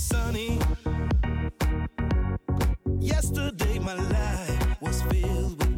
sunny. Yesterday, my life was filled with.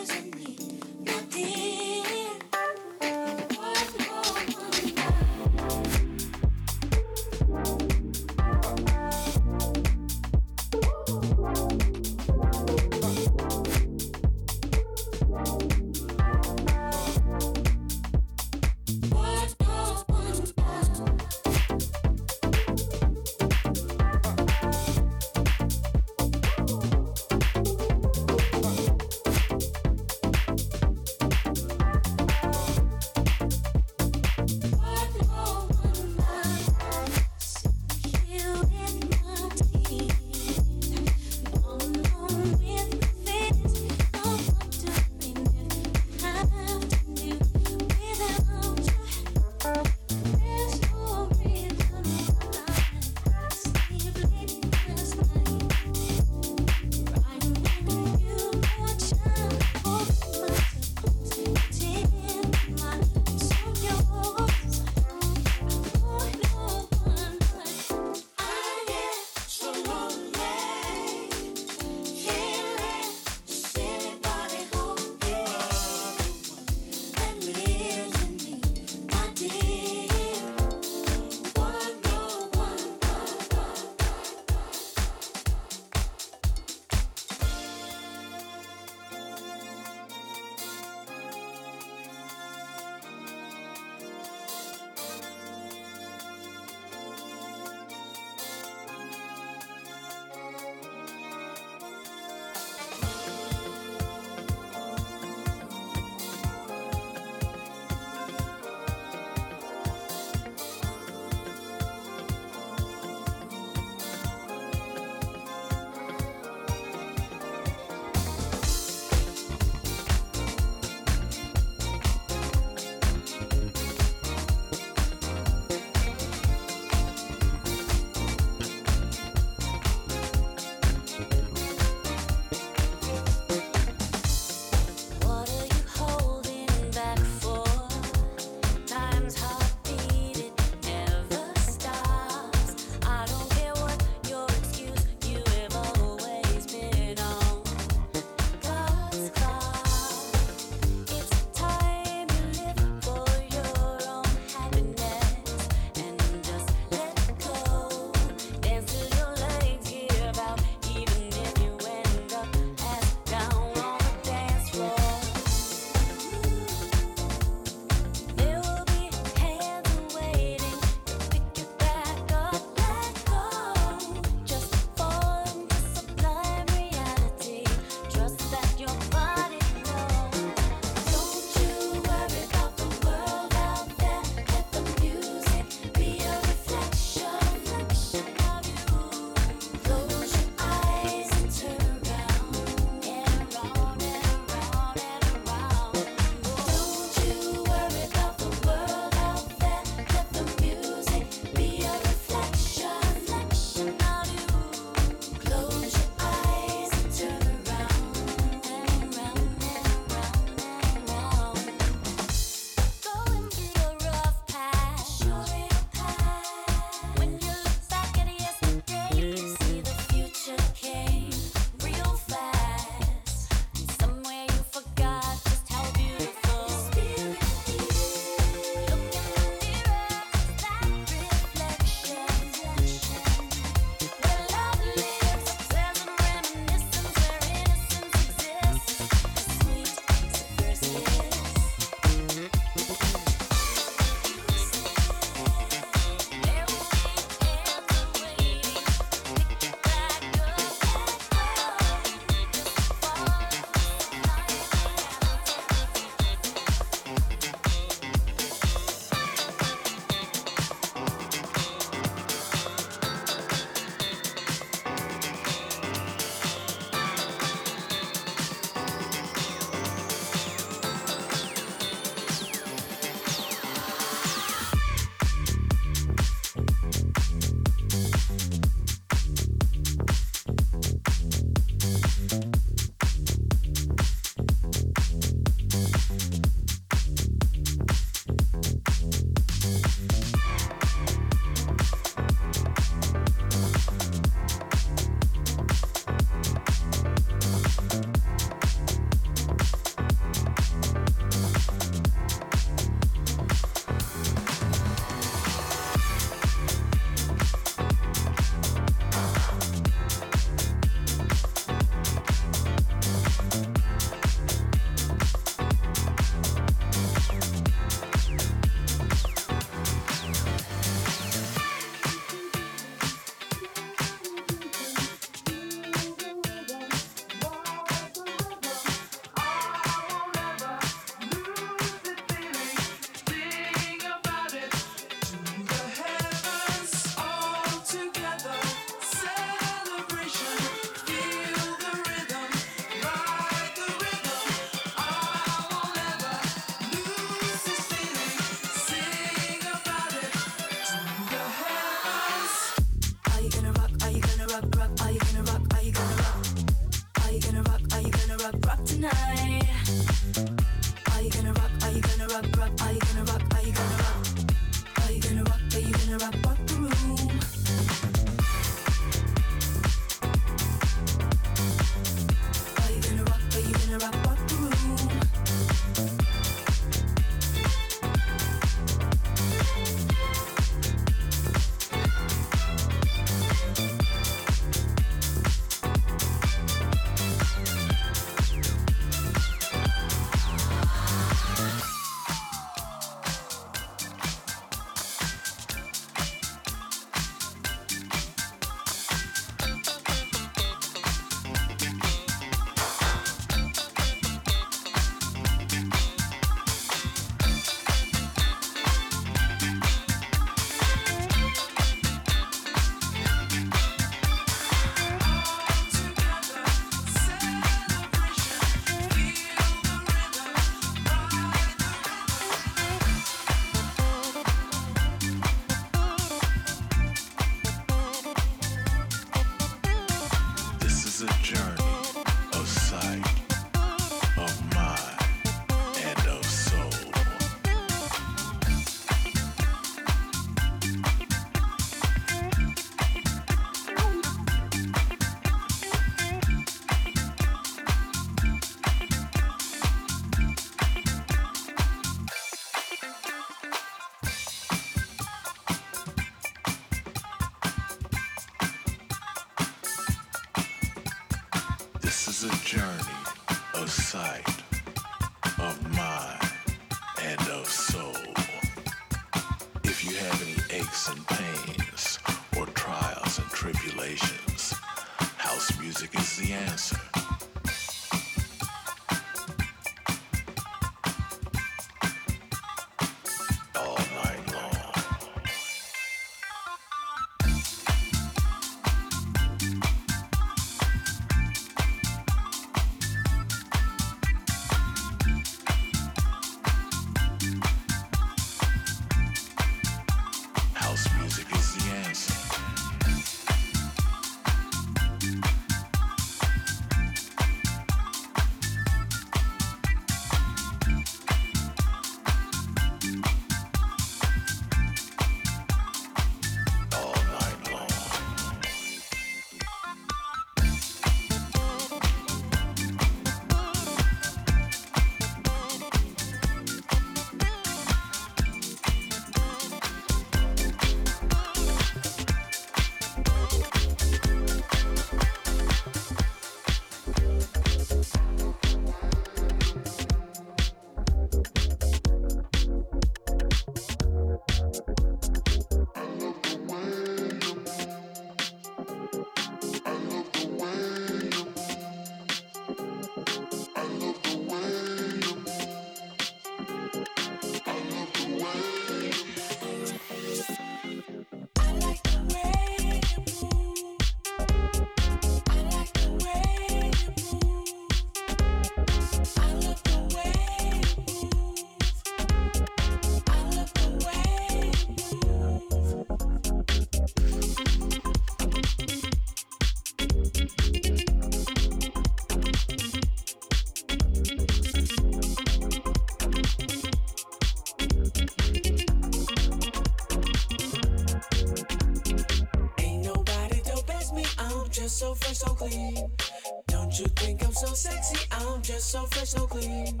so fresh, so clean.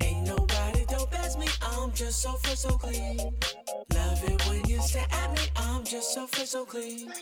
Ain't nobody dope as me, I'm just so fresh, so clean. Love it when you stare at me, I'm just so fresh, so clean.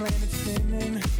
We're up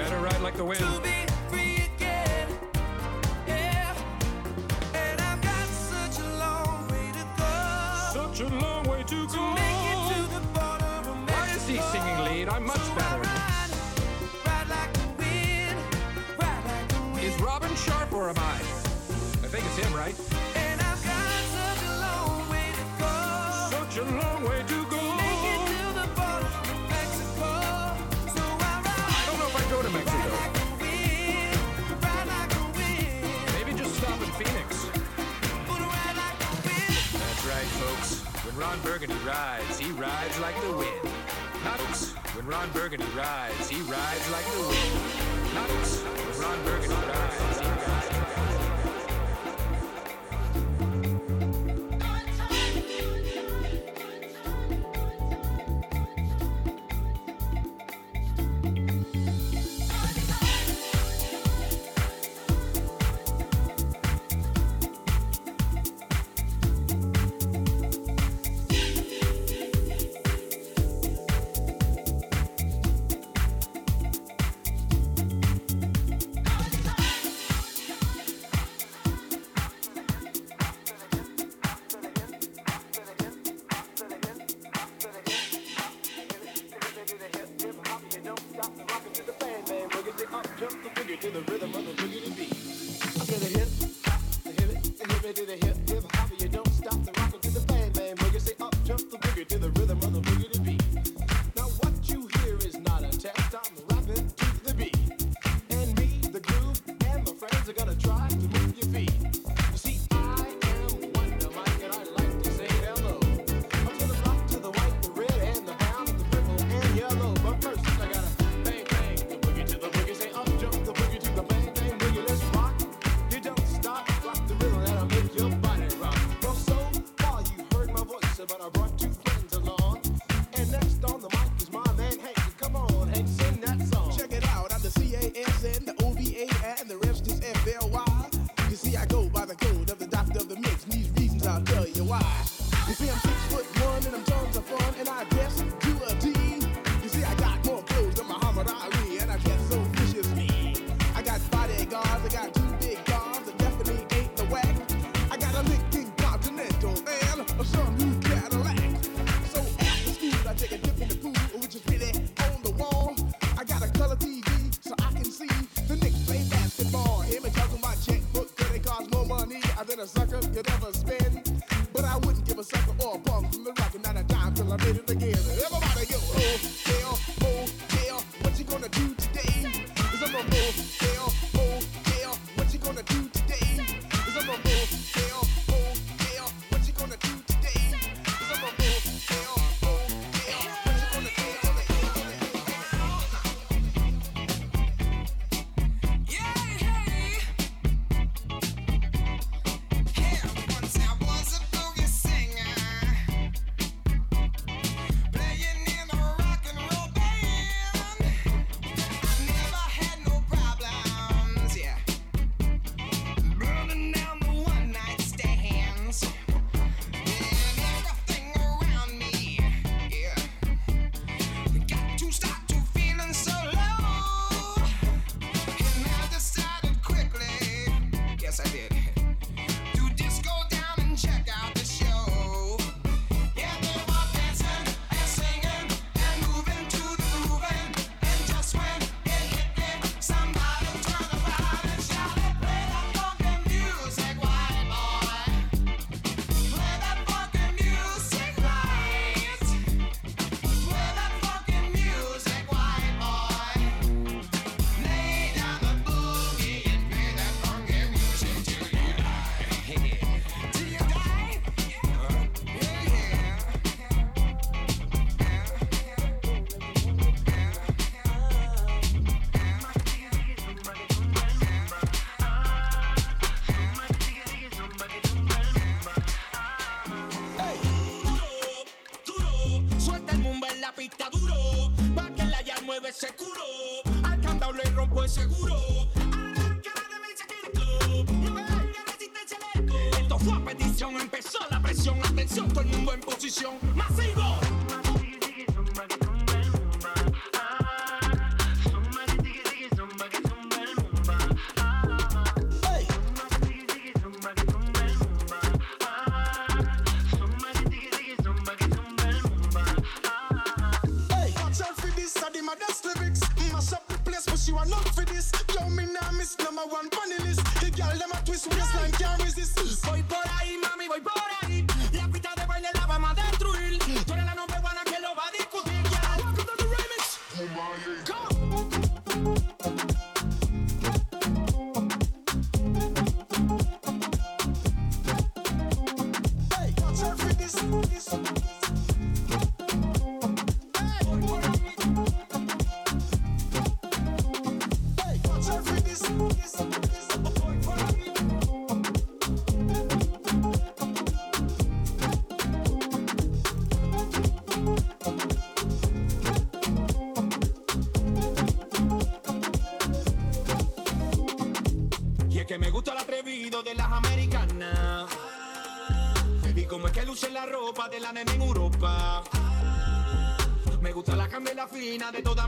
Better ride like the wind. Ron Burgundy rides, he rides like the wind. Nuts! when Ron Burgundy rides, he rides like the wind. Nuts! when Ron Burgundy rides, he rides.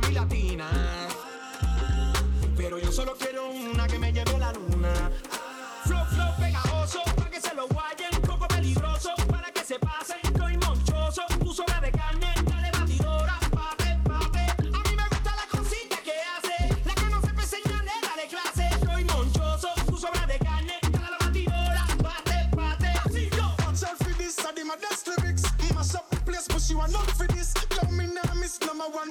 Fina de toda mi latina. Pero yo solo quiero una que me lleve a la luna. Flow, flow pegajoso, para que se lo guayen. Poco peligroso, para que se pasen. Estoy monchoso, tu sobra de carne. Dale batidora, pate, pate. A mí me gusta la cosita que hace. La que no se me señale, dale clase. Estoy monchoso, tu sobra de carne. Dale la batidora, pate, pate. Así yo. Out for this, I my dance lyrics. Mash up the place, but you are not for this. Yo, me miss number one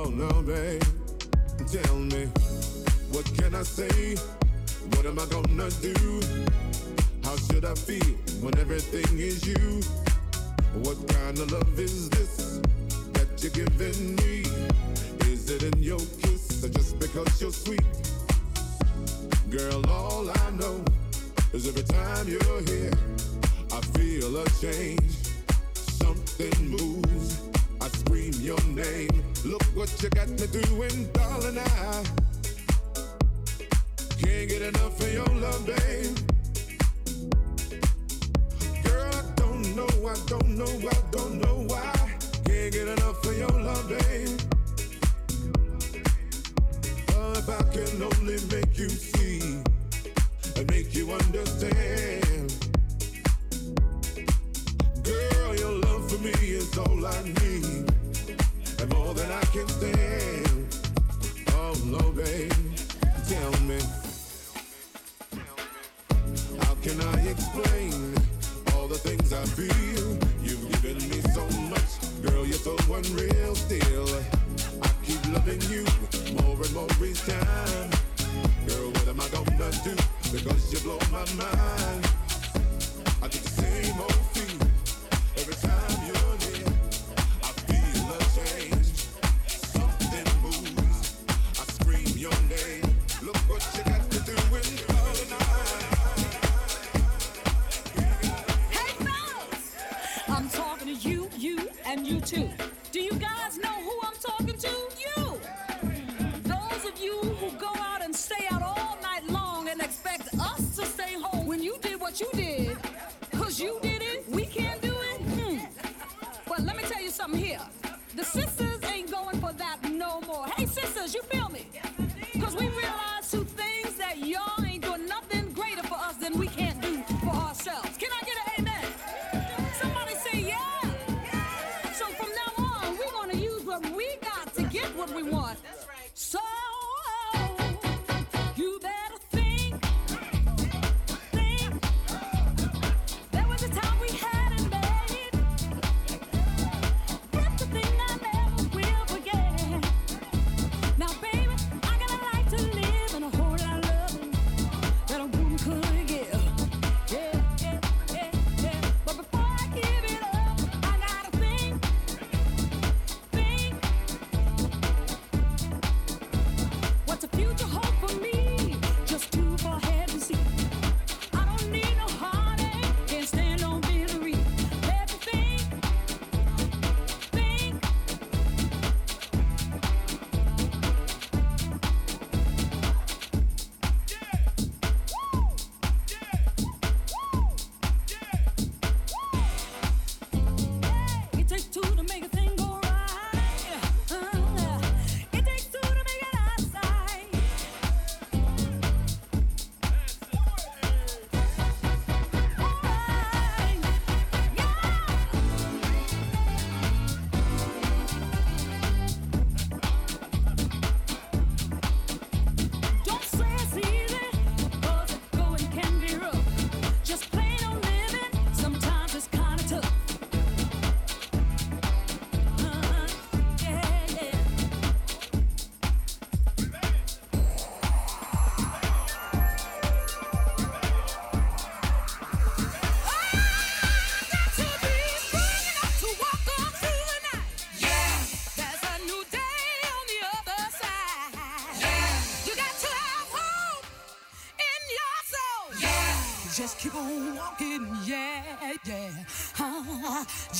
Oh no, babe. Tell me, what can I say? What am I gonna do? How should I feel when everything is you? What kind of love is this that you're giving me? Is it in your kiss or just because you're sweet? Girl, all I know is every time you're here, I feel a change. Something moves. I scream your name. Look what you got me doing, darling. I can't get enough of your love, babe. Girl, I don't know, I don't know, I don't know why. Can't get enough of your love, babe. Oh, if I can only make you see and make you understand. Me is all I need, and more than I can stand. Oh no, babe, tell me, how can I explain all the things I feel? You've given me so much, girl, you're so unreal. Still, I keep loving you more and more each time. Girl, what am I gonna do? Because you blow my mind.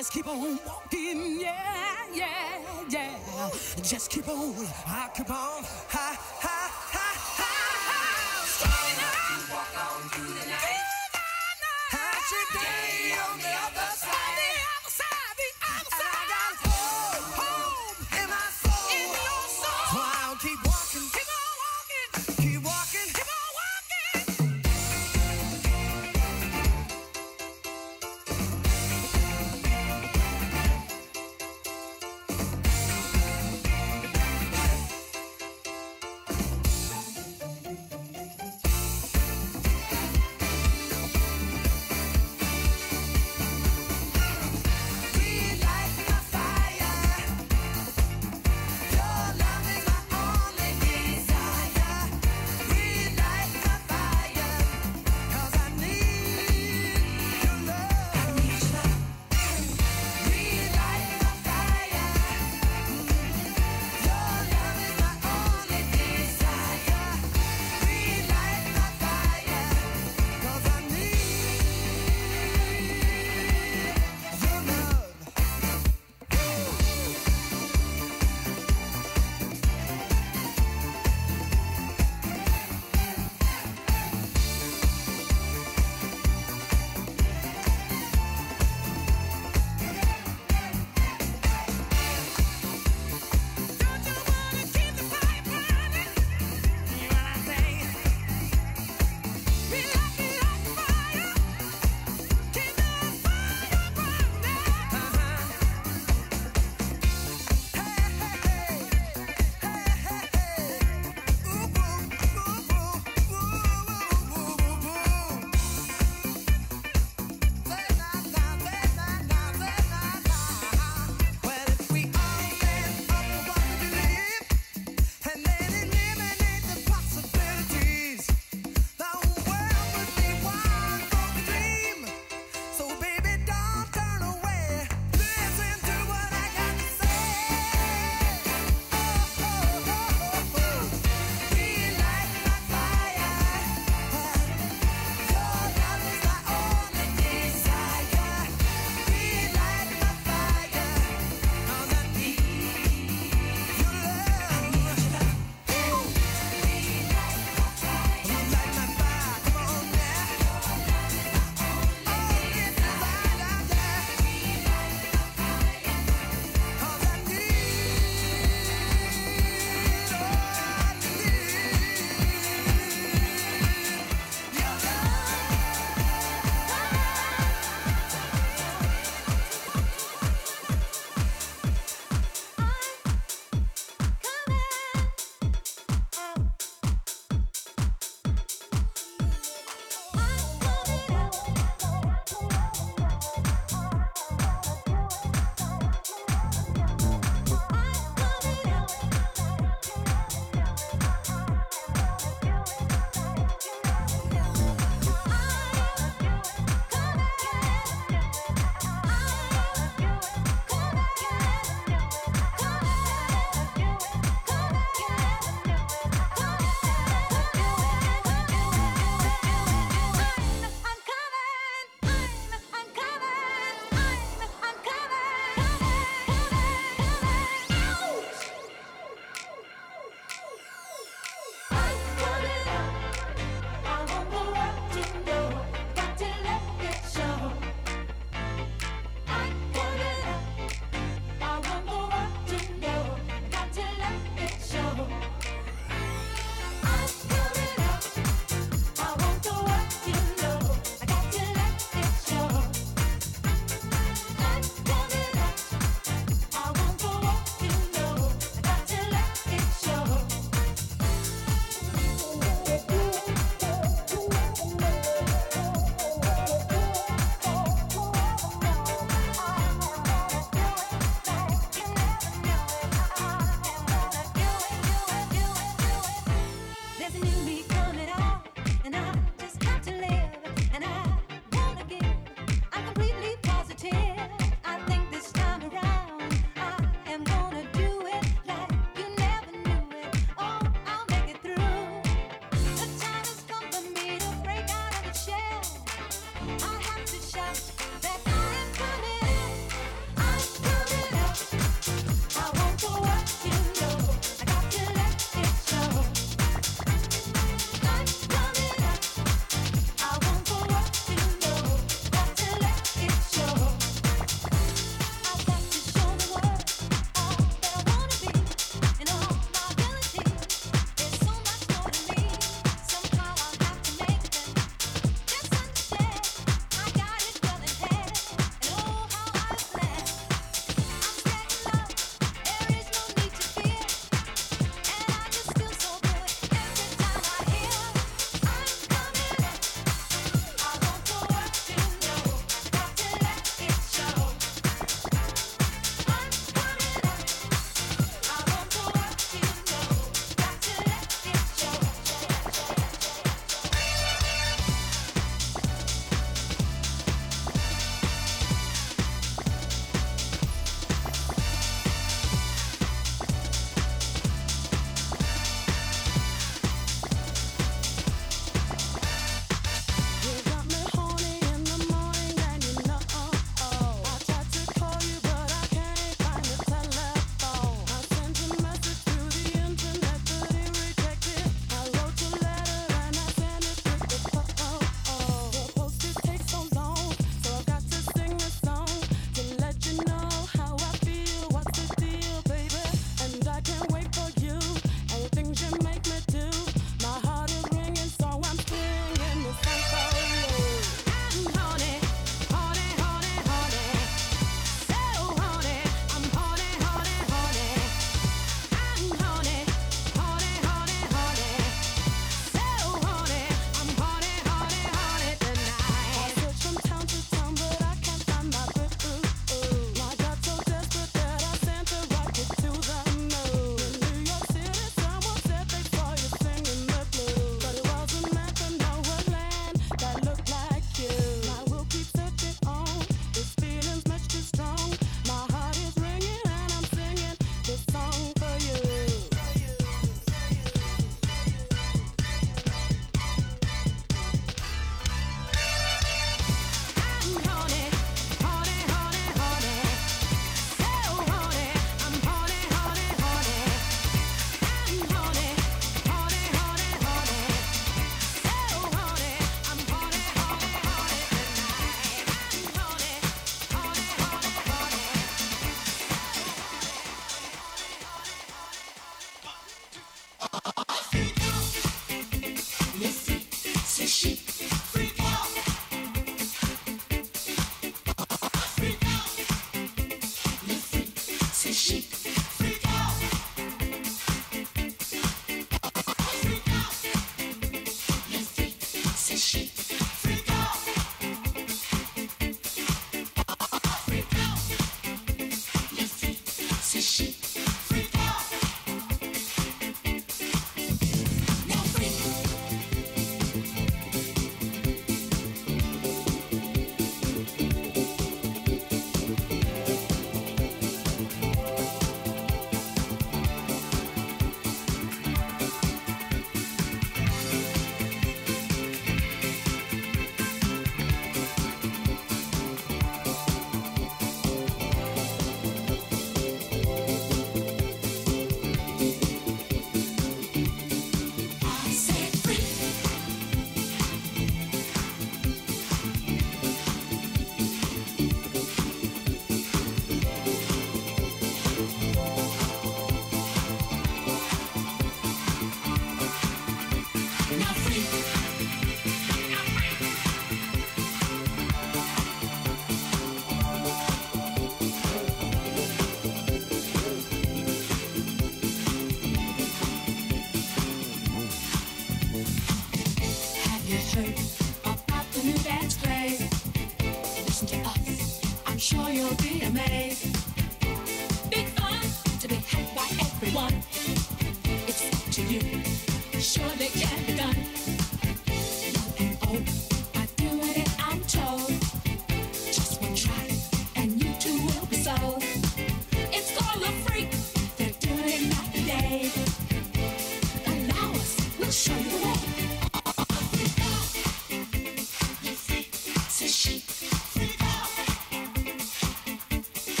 Just keep on walking, yeah, yeah, yeah. Just keep on, I keep on, ha, ha, ha, ha, ha. Strong enough. to Walk on through the night. How's your day on the other side?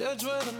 Judge I'm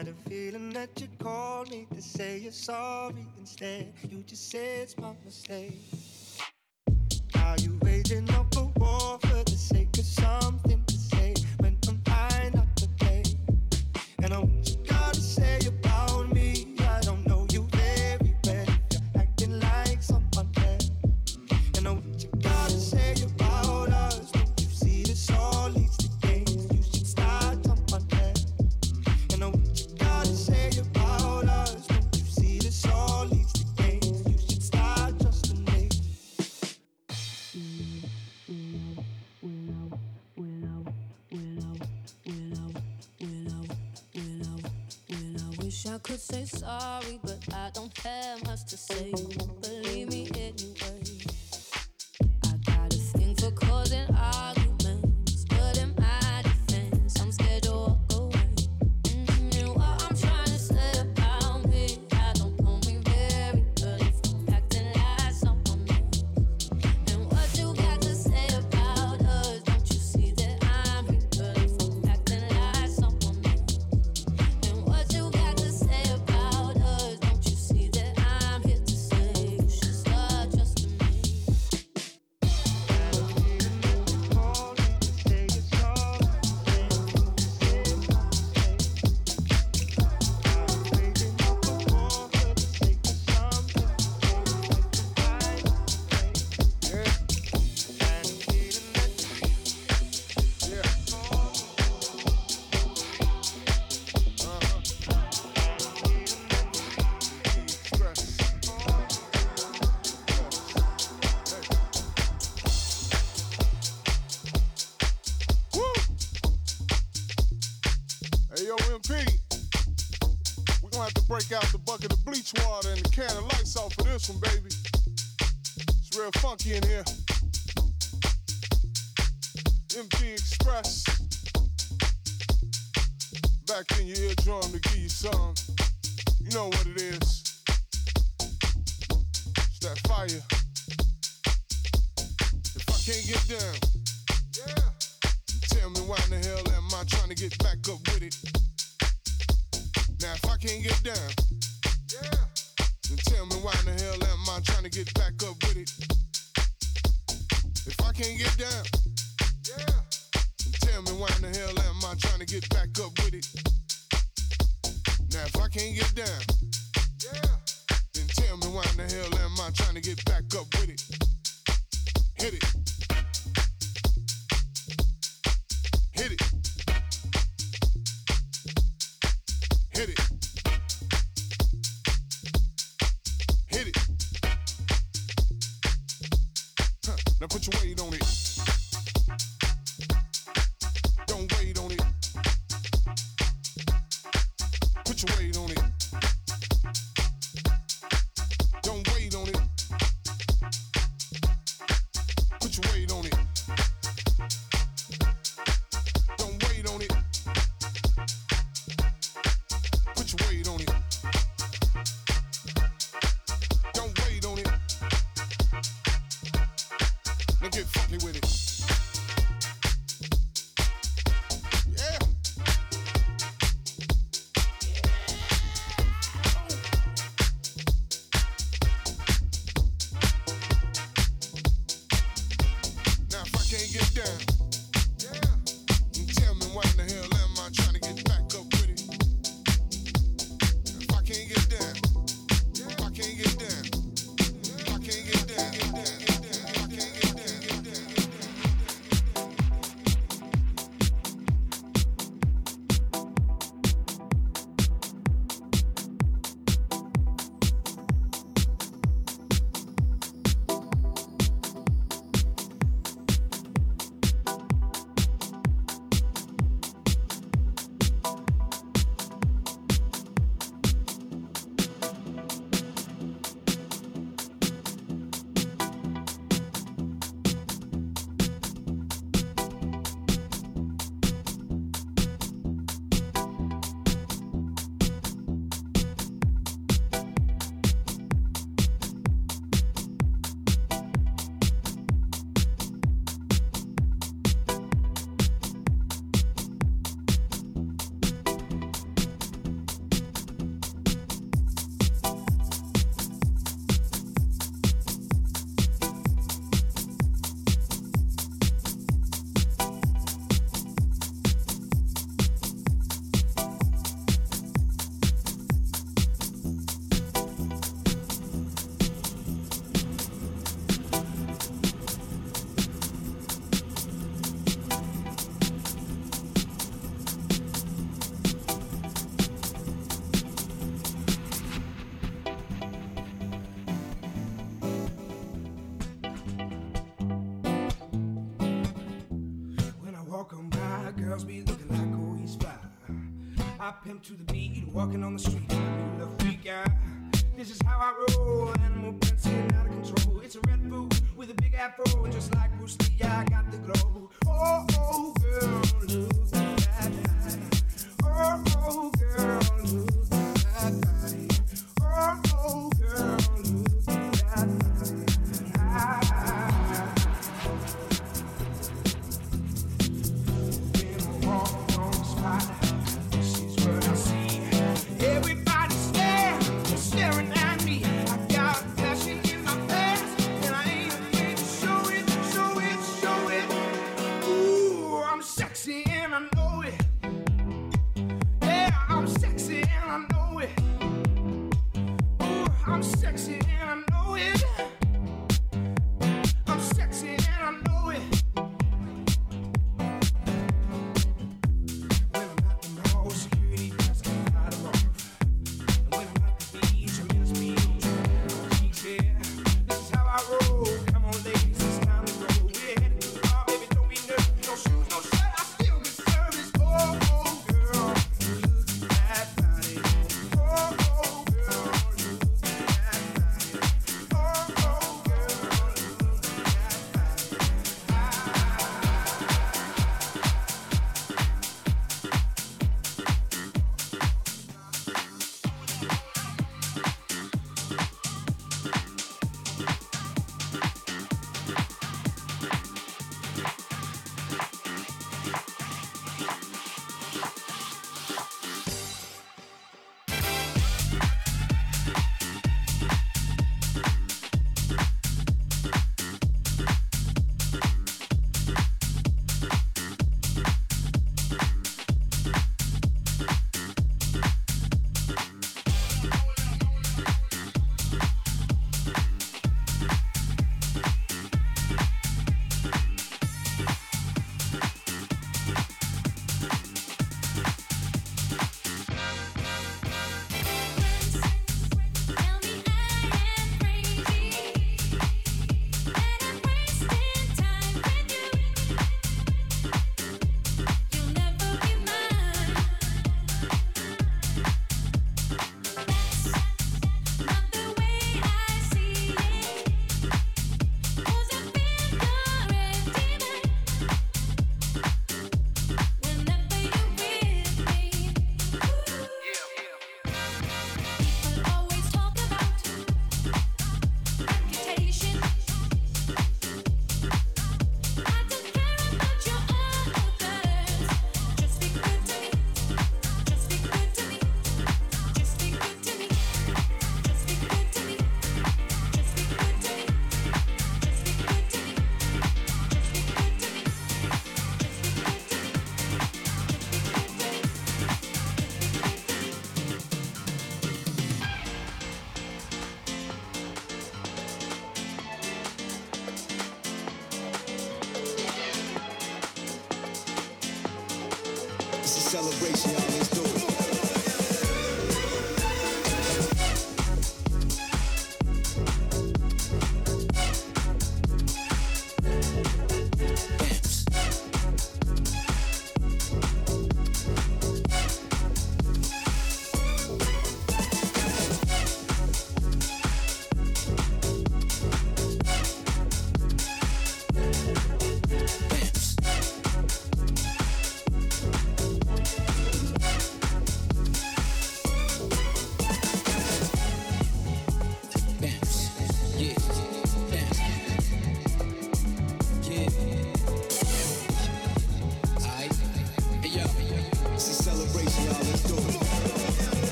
had a feeling that you called me to say you're sorry instead. You just said it's my mistake. Are you waging up a war? Put your weight on it. Pimp to the beat, walking on the street,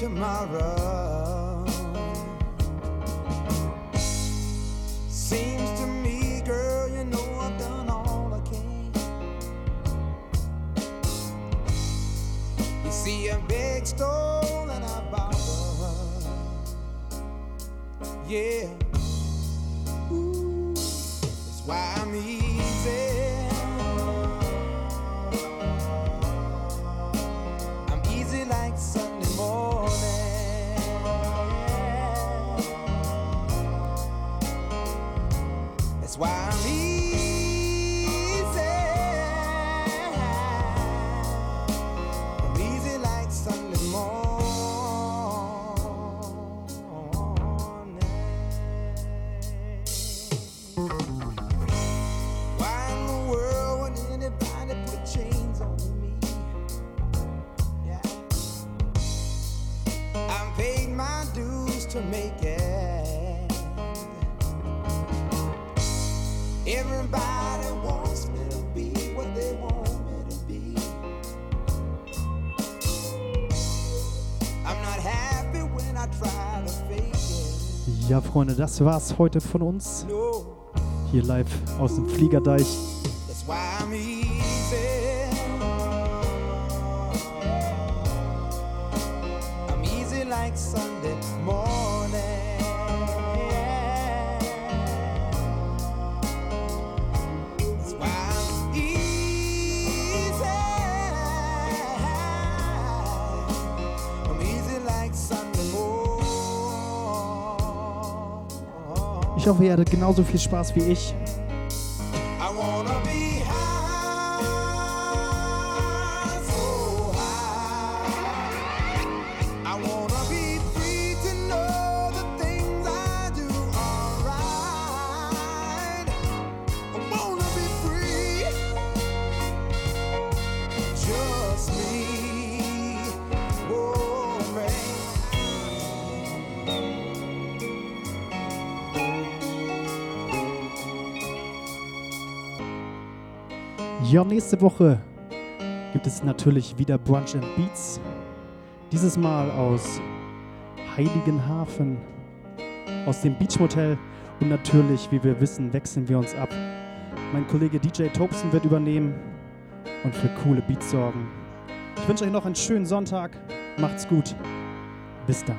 tomorrow. Freunde, das war's heute von uns. Hier live aus dem Fliegerdeich. hoffe, ihr hattet genauso viel Spaß wie ich. Ja, nächste Woche gibt es natürlich wieder Brunch and Beats. Dieses Mal aus Heiligenhafen, aus dem Beach Motel. Und natürlich, wie wir wissen, wechseln wir uns ab. Mein Kollege DJ Tobson wird übernehmen und für coole Beats sorgen. Ich wünsche euch noch einen schönen Sonntag. Macht's gut. Bis dann.